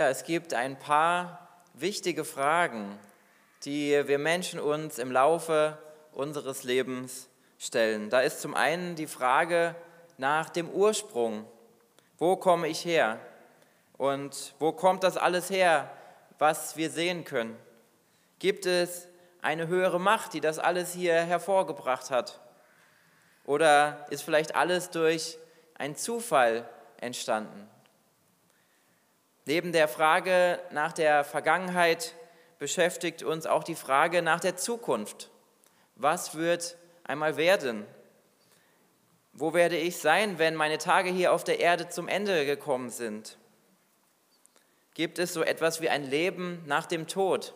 Ja, es gibt ein paar wichtige Fragen, die wir Menschen uns im Laufe unseres Lebens stellen. Da ist zum einen die Frage nach dem Ursprung. Wo komme ich her? Und wo kommt das alles her, was wir sehen können? Gibt es eine höhere Macht, die das alles hier hervorgebracht hat? Oder ist vielleicht alles durch einen Zufall entstanden? Neben der Frage nach der Vergangenheit beschäftigt uns auch die Frage nach der Zukunft. Was wird einmal werden? Wo werde ich sein, wenn meine Tage hier auf der Erde zum Ende gekommen sind? Gibt es so etwas wie ein Leben nach dem Tod?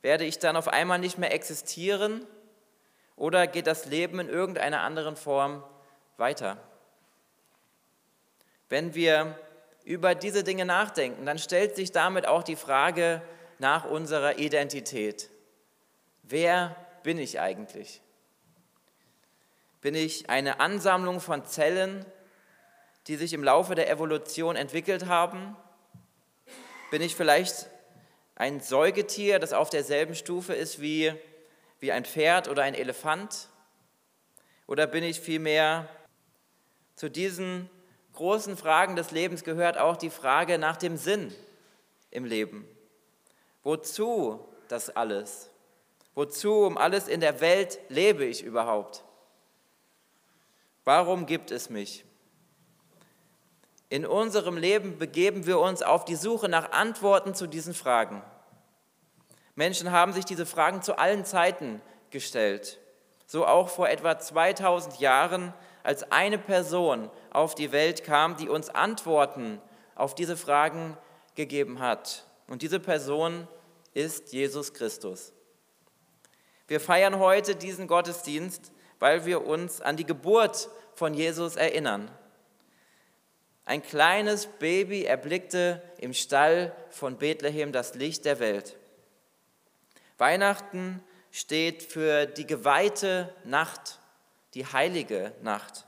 Werde ich dann auf einmal nicht mehr existieren oder geht das Leben in irgendeiner anderen Form weiter? Wenn wir über diese Dinge nachdenken, dann stellt sich damit auch die Frage nach unserer Identität. Wer bin ich eigentlich? Bin ich eine Ansammlung von Zellen, die sich im Laufe der Evolution entwickelt haben? Bin ich vielleicht ein Säugetier, das auf derselben Stufe ist wie, wie ein Pferd oder ein Elefant? Oder bin ich vielmehr zu diesen großen Fragen des Lebens gehört auch die Frage nach dem Sinn im Leben. Wozu das alles? Wozu um alles in der Welt lebe ich überhaupt? Warum gibt es mich? In unserem Leben begeben wir uns auf die Suche nach Antworten zu diesen Fragen. Menschen haben sich diese Fragen zu allen Zeiten gestellt. So auch vor etwa 2000 Jahren, als eine Person auf die Welt kam, die uns Antworten auf diese Fragen gegeben hat. Und diese Person ist Jesus Christus. Wir feiern heute diesen Gottesdienst, weil wir uns an die Geburt von Jesus erinnern. Ein kleines Baby erblickte im Stall von Bethlehem das Licht der Welt. Weihnachten steht für die geweihte Nacht, die heilige Nacht.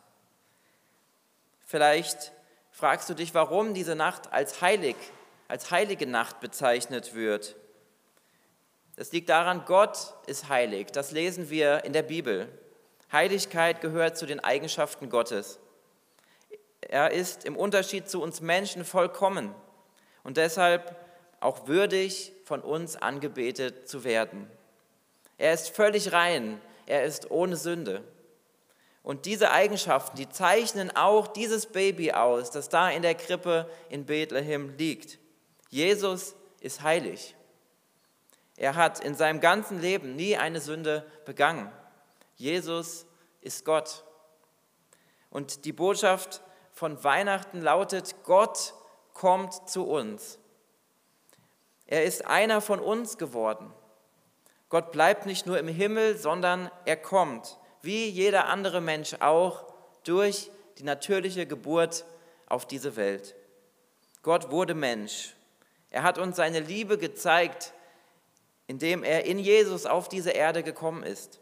Vielleicht fragst du dich, warum diese Nacht als heilig, als heilige Nacht bezeichnet wird. Es liegt daran, Gott ist heilig. Das lesen wir in der Bibel. Heiligkeit gehört zu den Eigenschaften Gottes. Er ist im Unterschied zu uns Menschen vollkommen und deshalb auch würdig, von uns angebetet zu werden. Er ist völlig rein, er ist ohne Sünde. Und diese Eigenschaften, die zeichnen auch dieses Baby aus, das da in der Krippe in Bethlehem liegt. Jesus ist heilig. Er hat in seinem ganzen Leben nie eine Sünde begangen. Jesus ist Gott. Und die Botschaft von Weihnachten lautet, Gott kommt zu uns. Er ist einer von uns geworden. Gott bleibt nicht nur im Himmel, sondern er kommt wie jeder andere Mensch auch, durch die natürliche Geburt auf diese Welt. Gott wurde Mensch. Er hat uns seine Liebe gezeigt, indem er in Jesus auf diese Erde gekommen ist.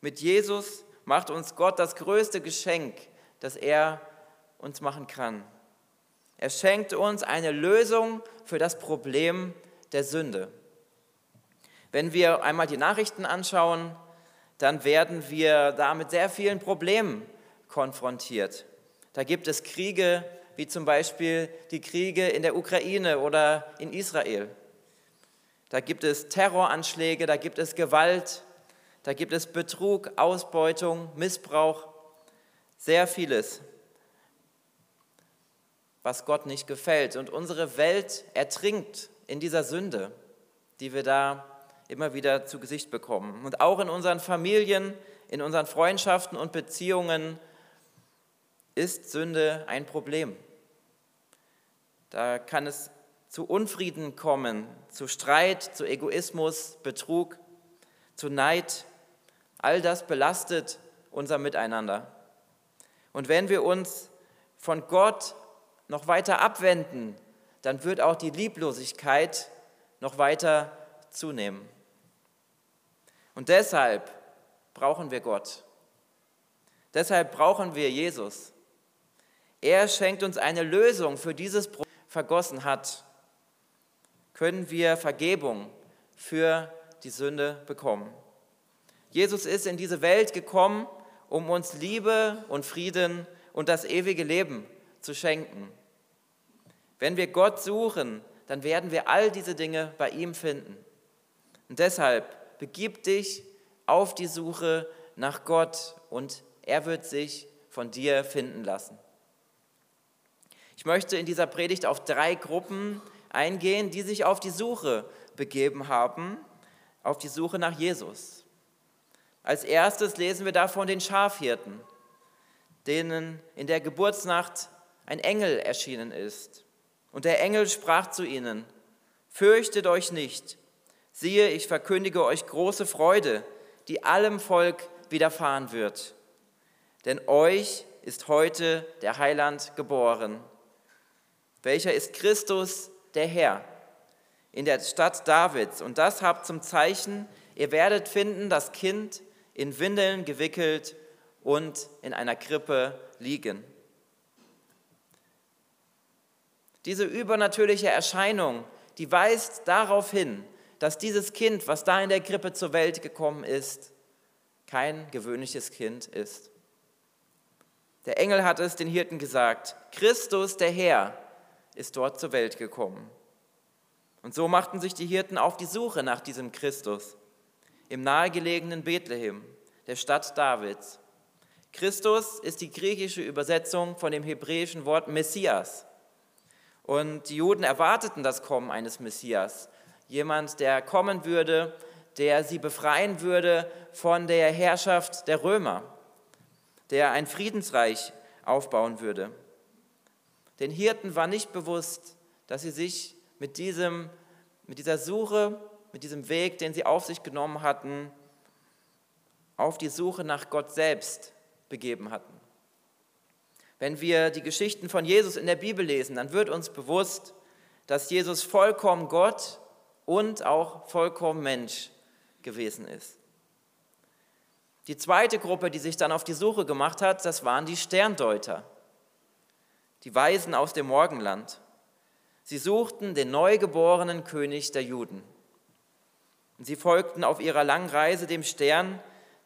Mit Jesus macht uns Gott das größte Geschenk, das er uns machen kann. Er schenkt uns eine Lösung für das Problem der Sünde. Wenn wir einmal die Nachrichten anschauen, dann werden wir da mit sehr vielen Problemen konfrontiert. Da gibt es Kriege, wie zum Beispiel die Kriege in der Ukraine oder in Israel. Da gibt es Terroranschläge, da gibt es Gewalt, da gibt es Betrug, Ausbeutung, Missbrauch, sehr vieles, was Gott nicht gefällt. Und unsere Welt ertrinkt in dieser Sünde, die wir da immer wieder zu Gesicht bekommen. Und auch in unseren Familien, in unseren Freundschaften und Beziehungen ist Sünde ein Problem. Da kann es zu Unfrieden kommen, zu Streit, zu Egoismus, Betrug, zu Neid. All das belastet unser Miteinander. Und wenn wir uns von Gott noch weiter abwenden, dann wird auch die Lieblosigkeit noch weiter zunehmen. Und deshalb brauchen wir Gott. Deshalb brauchen wir Jesus. Er schenkt uns eine Lösung für dieses Problem, vergossen hat können wir Vergebung für die Sünde bekommen. Jesus ist in diese Welt gekommen, um uns Liebe und Frieden und das ewige Leben zu schenken. Wenn wir Gott suchen, dann werden wir all diese Dinge bei ihm finden. Und deshalb begib dich auf die Suche nach Gott und er wird sich von dir finden lassen. Ich möchte in dieser Predigt auf drei Gruppen eingehen, die sich auf die Suche begeben haben, auf die Suche nach Jesus. Als erstes lesen wir da von den Schafhirten, denen in der Geburtsnacht ein Engel erschienen ist. Und der Engel sprach zu ihnen, Fürchtet euch nicht, siehe, ich verkündige euch große Freude, die allem Volk widerfahren wird. Denn euch ist heute der Heiland geboren, welcher ist Christus, der Herr, in der Stadt Davids. Und das habt zum Zeichen, ihr werdet finden, das Kind in Windeln gewickelt und in einer Krippe liegen. Diese übernatürliche Erscheinung, die weist darauf hin, dass dieses Kind, was da in der Krippe zur Welt gekommen ist, kein gewöhnliches Kind ist. Der Engel hat es den Hirten gesagt, Christus der Herr ist dort zur Welt gekommen. Und so machten sich die Hirten auf die Suche nach diesem Christus im nahegelegenen Bethlehem, der Stadt Davids. Christus ist die griechische Übersetzung von dem hebräischen Wort Messias. Und die Juden erwarteten das Kommen eines Messias, jemand, der kommen würde, der sie befreien würde von der Herrschaft der Römer, der ein Friedensreich aufbauen würde. Den Hirten war nicht bewusst, dass sie sich mit, diesem, mit dieser Suche, mit diesem Weg, den sie auf sich genommen hatten, auf die Suche nach Gott selbst begeben hatten. Wenn wir die Geschichten von Jesus in der Bibel lesen, dann wird uns bewusst, dass Jesus vollkommen Gott und auch vollkommen Mensch gewesen ist. Die zweite Gruppe, die sich dann auf die Suche gemacht hat, das waren die Sterndeuter, die Weisen aus dem Morgenland. Sie suchten den neugeborenen König der Juden. Und sie folgten auf ihrer langen Reise dem Stern,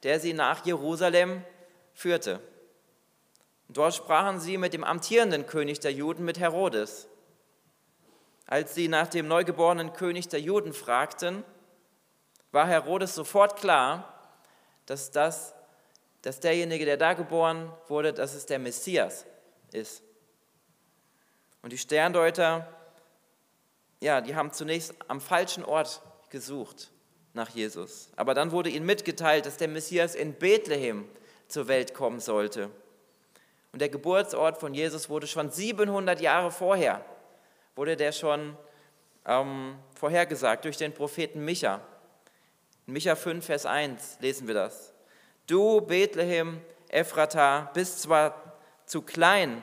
der sie nach Jerusalem führte. Und dort sprachen sie mit dem amtierenden König der Juden, mit Herodes. Als sie nach dem neugeborenen König der Juden fragten, war Herodes sofort klar, dass, das, dass derjenige, der da geboren wurde, dass es der Messias ist. Und die Sterndeuter, ja, die haben zunächst am falschen Ort gesucht nach Jesus. Aber dann wurde ihnen mitgeteilt, dass der Messias in Bethlehem zur Welt kommen sollte. Und der Geburtsort von Jesus wurde schon 700 Jahre vorher, wurde der schon ähm, vorhergesagt durch den Propheten Micha. In Micha 5, Vers 1 lesen wir das. Du, Bethlehem, Ephrata, bist zwar zu klein,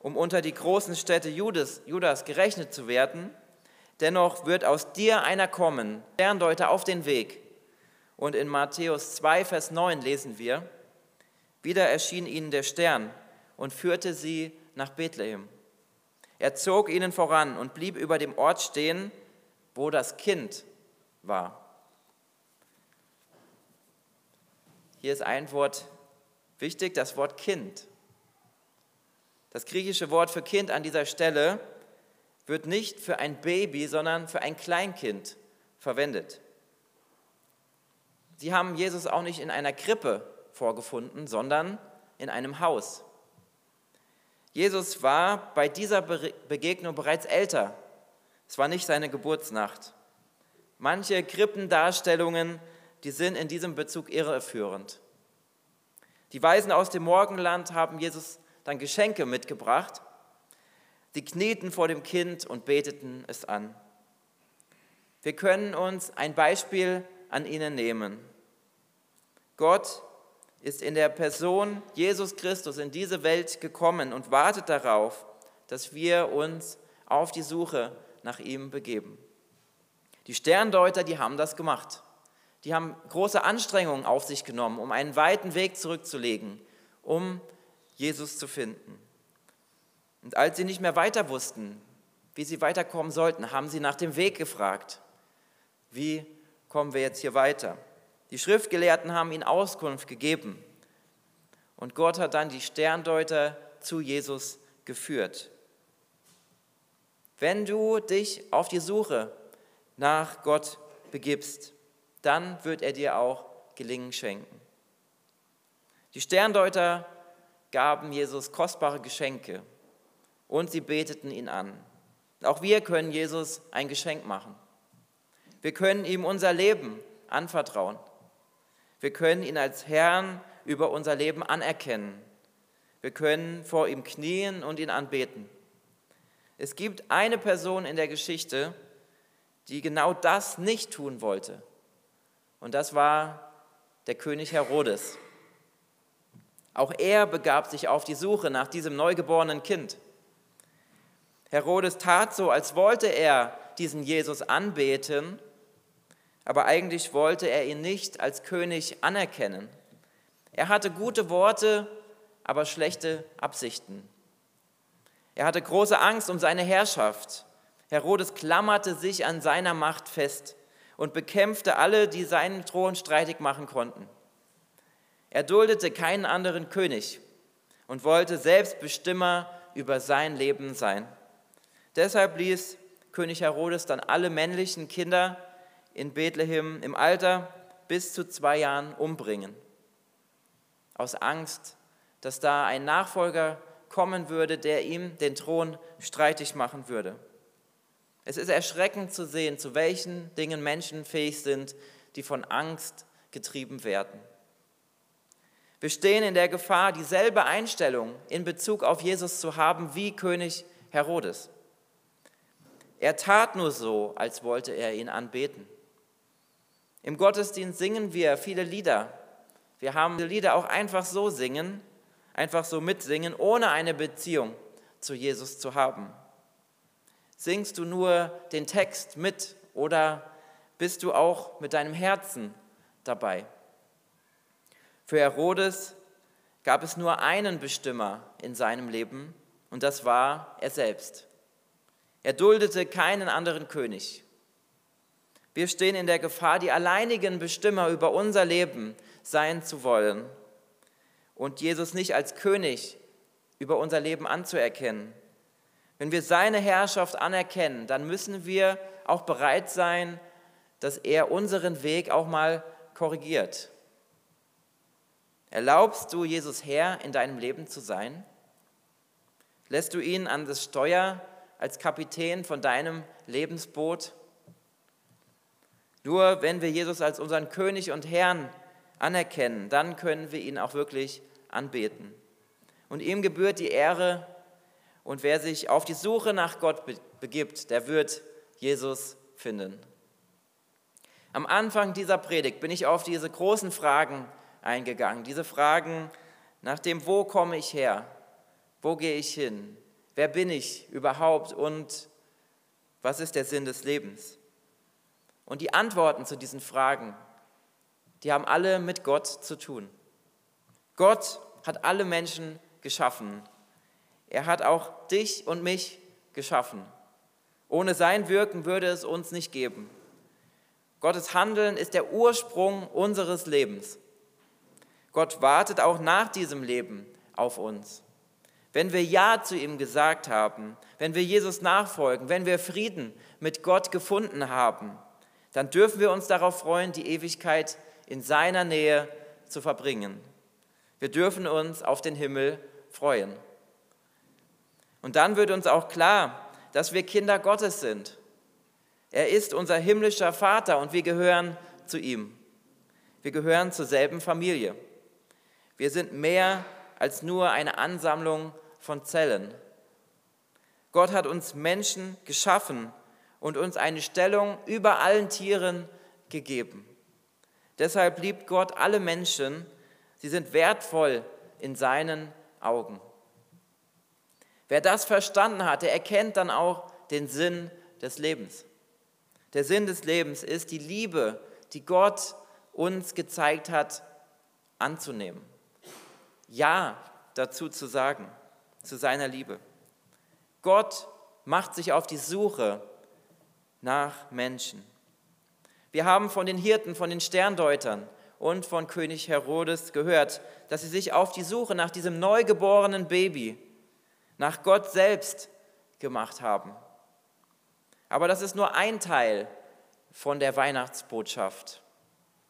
um unter die großen Städte Judas, Judas gerechnet zu werden, dennoch wird aus dir einer kommen, Sterndeuter auf den Weg. Und in Matthäus 2, Vers 9 lesen wir, wieder erschien ihnen der Stern und führte sie nach Bethlehem. Er zog ihnen voran und blieb über dem Ort stehen, wo das Kind war. Hier ist ein Wort wichtig, das Wort Kind. Das griechische Wort für Kind an dieser Stelle wird nicht für ein Baby, sondern für ein Kleinkind verwendet. Sie haben Jesus auch nicht in einer Krippe vorgefunden, sondern in einem Haus. Jesus war bei dieser Begegnung bereits älter. Es war nicht seine Geburtsnacht. Manche Krippendarstellungen, die sind in diesem Bezug irreführend. Die Weisen aus dem Morgenland haben Jesus dann Geschenke mitgebracht. Sie knieten vor dem Kind und beteten es an. Wir können uns ein Beispiel an ihnen nehmen. Gott ist in der Person Jesus Christus in diese Welt gekommen und wartet darauf, dass wir uns auf die Suche nach ihm begeben. Die Sterndeuter, die haben das gemacht. Die haben große Anstrengungen auf sich genommen, um einen weiten Weg zurückzulegen, um Jesus zu finden. Und als sie nicht mehr weiter wussten, wie sie weiterkommen sollten, haben sie nach dem Weg gefragt. Wie kommen wir jetzt hier weiter? Die Schriftgelehrten haben ihnen Auskunft gegeben. Und Gott hat dann die Sterndeuter zu Jesus geführt. Wenn du dich auf die Suche nach Gott begibst, dann wird er dir auch Gelingen schenken. Die Sterndeuter gaben Jesus kostbare Geschenke und sie beteten ihn an. Auch wir können Jesus ein Geschenk machen. Wir können ihm unser Leben anvertrauen. Wir können ihn als Herrn über unser Leben anerkennen. Wir können vor ihm knien und ihn anbeten. Es gibt eine Person in der Geschichte, die genau das nicht tun wollte. Und das war der König Herodes. Auch er begab sich auf die Suche nach diesem neugeborenen Kind. Herodes tat so, als wollte er diesen Jesus anbeten, aber eigentlich wollte er ihn nicht als König anerkennen. Er hatte gute Worte, aber schlechte Absichten. Er hatte große Angst um seine Herrschaft. Herodes klammerte sich an seiner Macht fest und bekämpfte alle, die seinen Thron streitig machen konnten. Er duldete keinen anderen König und wollte selbst Bestimmer über sein Leben sein. Deshalb ließ König Herodes dann alle männlichen Kinder in Bethlehem im Alter bis zu zwei Jahren umbringen. Aus Angst, dass da ein Nachfolger kommen würde, der ihm den Thron streitig machen würde. Es ist erschreckend zu sehen, zu welchen Dingen Menschen fähig sind, die von Angst getrieben werden. Wir stehen in der Gefahr, dieselbe Einstellung in Bezug auf Jesus zu haben wie König Herodes. Er tat nur so, als wollte er ihn anbeten. Im Gottesdienst singen wir viele Lieder. Wir haben diese Lieder auch einfach so singen, einfach so mitsingen, ohne eine Beziehung zu Jesus zu haben? Singst du nur den Text mit oder bist du auch mit deinem Herzen dabei? Für Herodes gab es nur einen Bestimmer in seinem Leben und das war er selbst. Er duldete keinen anderen König. Wir stehen in der Gefahr, die alleinigen Bestimmer über unser Leben sein zu wollen und Jesus nicht als König über unser Leben anzuerkennen. Wenn wir seine Herrschaft anerkennen, dann müssen wir auch bereit sein, dass er unseren Weg auch mal korrigiert. Erlaubst du Jesus Herr in deinem Leben zu sein? Lässt du ihn an das Steuer als Kapitän von deinem Lebensboot? Nur wenn wir Jesus als unseren König und Herrn anerkennen, dann können wir ihn auch wirklich anbeten. Und ihm gebührt die Ehre und wer sich auf die Suche nach Gott begibt, der wird Jesus finden. Am Anfang dieser Predigt bin ich auf diese großen Fragen eingegangen, diese Fragen nach dem, wo komme ich her, wo gehe ich hin, wer bin ich überhaupt und was ist der Sinn des Lebens. Und die Antworten zu diesen Fragen die haben alle mit Gott zu tun. Gott hat alle Menschen geschaffen. Er hat auch dich und mich geschaffen. Ohne sein Wirken würde es uns nicht geben. Gottes Handeln ist der Ursprung unseres Lebens. Gott wartet auch nach diesem Leben auf uns. Wenn wir Ja zu ihm gesagt haben, wenn wir Jesus nachfolgen, wenn wir Frieden mit Gott gefunden haben, dann dürfen wir uns darauf freuen, die Ewigkeit in seiner Nähe zu verbringen. Wir dürfen uns auf den Himmel freuen. Und dann wird uns auch klar, dass wir Kinder Gottes sind. Er ist unser himmlischer Vater und wir gehören zu ihm. Wir gehören zur selben Familie. Wir sind mehr als nur eine Ansammlung von Zellen. Gott hat uns Menschen geschaffen und uns eine Stellung über allen Tieren gegeben. Deshalb liebt Gott alle Menschen. Sie sind wertvoll in seinen Augen. Wer das verstanden hat, der erkennt dann auch den Sinn des Lebens. Der Sinn des Lebens ist die Liebe, die Gott uns gezeigt hat, anzunehmen. Ja dazu zu sagen, zu seiner Liebe. Gott macht sich auf die Suche nach Menschen. Wir haben von den Hirten, von den Sterndeutern und von König Herodes gehört, dass sie sich auf die Suche nach diesem neugeborenen Baby, nach Gott selbst gemacht haben. Aber das ist nur ein Teil von der Weihnachtsbotschaft.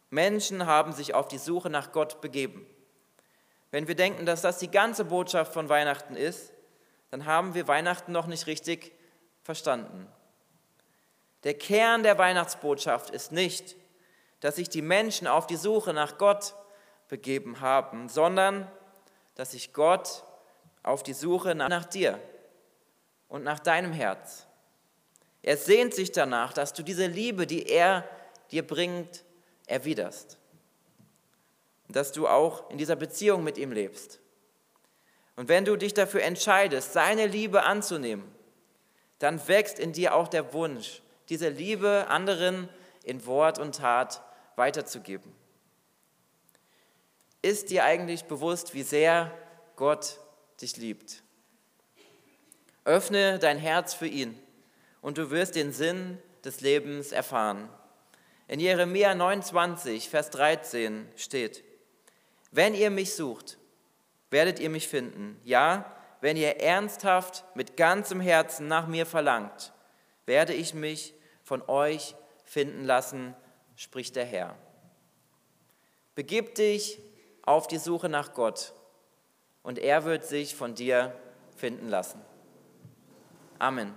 Menschen haben sich auf die Suche nach Gott begeben. Wenn wir denken, dass das die ganze Botschaft von Weihnachten ist, dann haben wir Weihnachten noch nicht richtig verstanden. Der Kern der Weihnachtsbotschaft ist nicht, dass sich die Menschen auf die Suche nach Gott begeben haben, sondern dass sich Gott auf die Suche nach dir und nach deinem Herz. Er sehnt sich danach, dass du diese Liebe, die er dir bringt, erwiderst. Dass du auch in dieser Beziehung mit ihm lebst. Und wenn du dich dafür entscheidest, seine Liebe anzunehmen, dann wächst in dir auch der Wunsch, diese Liebe anderen in Wort und Tat weiterzugeben. Ist dir eigentlich bewusst, wie sehr Gott dich liebt? Öffne dein Herz für ihn und du wirst den Sinn des Lebens erfahren. In Jeremia 29, Vers 13 steht, wenn ihr mich sucht, werdet ihr mich finden. Ja, wenn ihr ernsthaft mit ganzem Herzen nach mir verlangt, werde ich mich von euch finden lassen, spricht der Herr. Begib dich auf die Suche nach Gott und er wird sich von dir finden lassen. Amen.